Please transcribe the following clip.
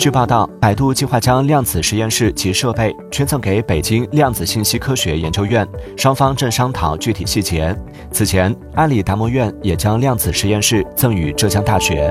据报道，百度计划将量子实验室及设备捐赠给北京量子信息科学研究院，双方正商讨具体细节。此前，阿里达摩院也将量子实验室赠予浙江大学。